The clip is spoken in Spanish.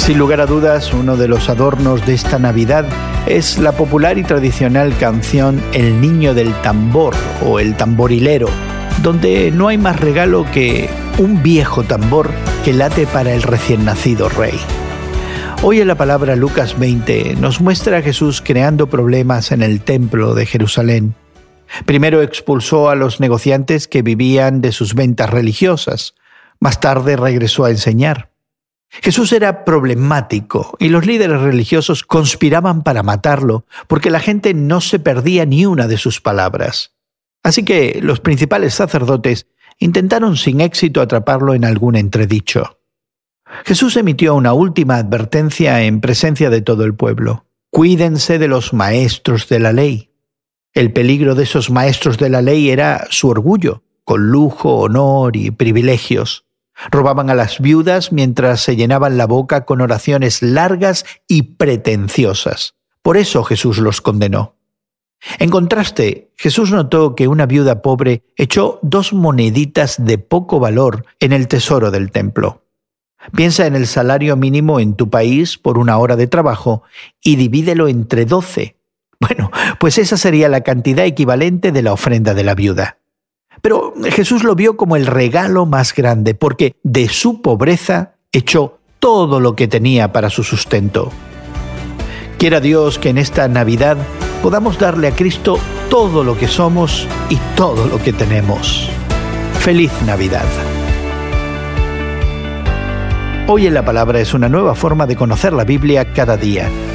Sin lugar a dudas, uno de los adornos de esta Navidad es la popular y tradicional canción El Niño del Tambor o El Tamborilero, donde no hay más regalo que un viejo tambor que late para el recién nacido rey. Hoy en la palabra Lucas 20 nos muestra a Jesús creando problemas en el templo de Jerusalén. Primero expulsó a los negociantes que vivían de sus ventas religiosas. Más tarde regresó a enseñar. Jesús era problemático y los líderes religiosos conspiraban para matarlo porque la gente no se perdía ni una de sus palabras. Así que los principales sacerdotes intentaron sin éxito atraparlo en algún entredicho. Jesús emitió una última advertencia en presencia de todo el pueblo. Cuídense de los maestros de la ley. El peligro de esos maestros de la ley era su orgullo, con lujo, honor y privilegios. Robaban a las viudas mientras se llenaban la boca con oraciones largas y pretenciosas. Por eso Jesús los condenó. En contraste, Jesús notó que una viuda pobre echó dos moneditas de poco valor en el tesoro del templo. Piensa en el salario mínimo en tu país por una hora de trabajo y divídelo entre doce. Bueno, pues esa sería la cantidad equivalente de la ofrenda de la viuda. Pero Jesús lo vio como el regalo más grande, porque de su pobreza echó todo lo que tenía para su sustento. Quiera Dios que en esta Navidad podamos darle a Cristo todo lo que somos y todo lo que tenemos. Feliz Navidad. Hoy en la Palabra es una nueva forma de conocer la Biblia cada día.